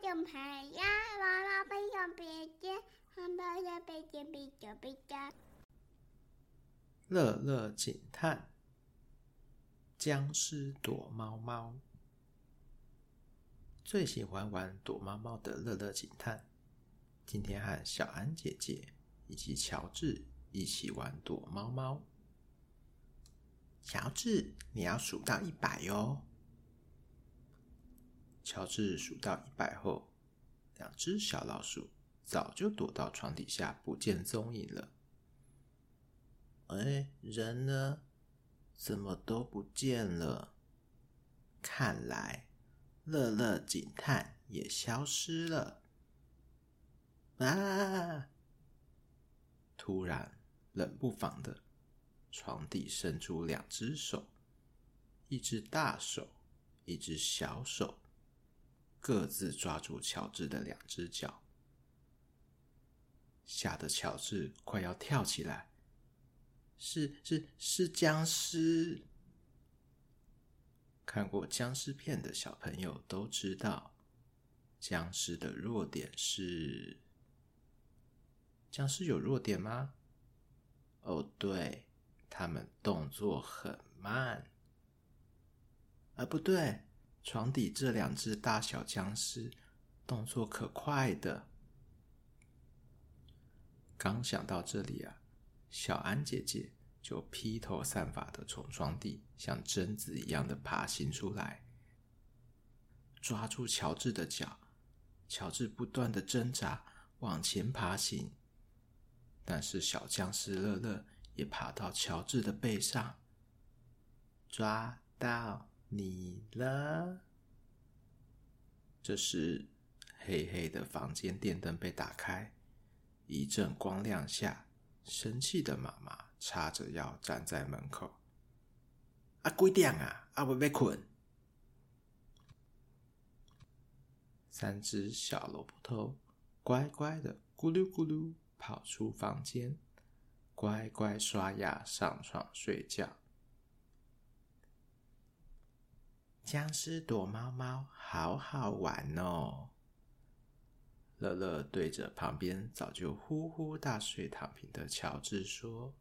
种牌呀，娃娃背上别肩，汉堡的背肩比较比较。乐乐警探，僵尸躲猫猫。最喜欢玩躲猫猫的乐乐警探，今天和小安姐姐以及乔治一起玩躲猫猫。乔治，你要数到一百哟。乔治数到一百后，两只小老鼠早就躲到床底下不见踪影了。哎，人呢？怎么都不见了？看来乐乐警探也消失了。啊！突然，冷不防的，床底伸出两只手，一只大手，一只小手。各自抓住乔治的两只脚，吓得乔治快要跳起来。是是是僵尸！看过僵尸片的小朋友都知道，僵尸的弱点是……僵尸有弱点吗？哦，对，他们动作很慢。啊，不对。床底这两只大小僵尸动作可快的，刚想到这里啊，小安姐姐就披头散发的从床底像贞子一样的爬行出来，抓住乔治的脚。乔治不断的挣扎往前爬行，但是小僵尸乐乐也爬到乔治的背上，抓到。你了。这时，黑黑的房间电灯被打开，一阵光亮下，生气的妈妈叉着腰站在门口。啊，几点啊？啊，不要困。三只小萝卜头乖乖的咕噜咕噜跑出房间，乖乖刷牙上床睡觉。僵尸躲猫猫，好好玩哦！乐乐对着旁边早就呼呼大睡躺平的乔治说：“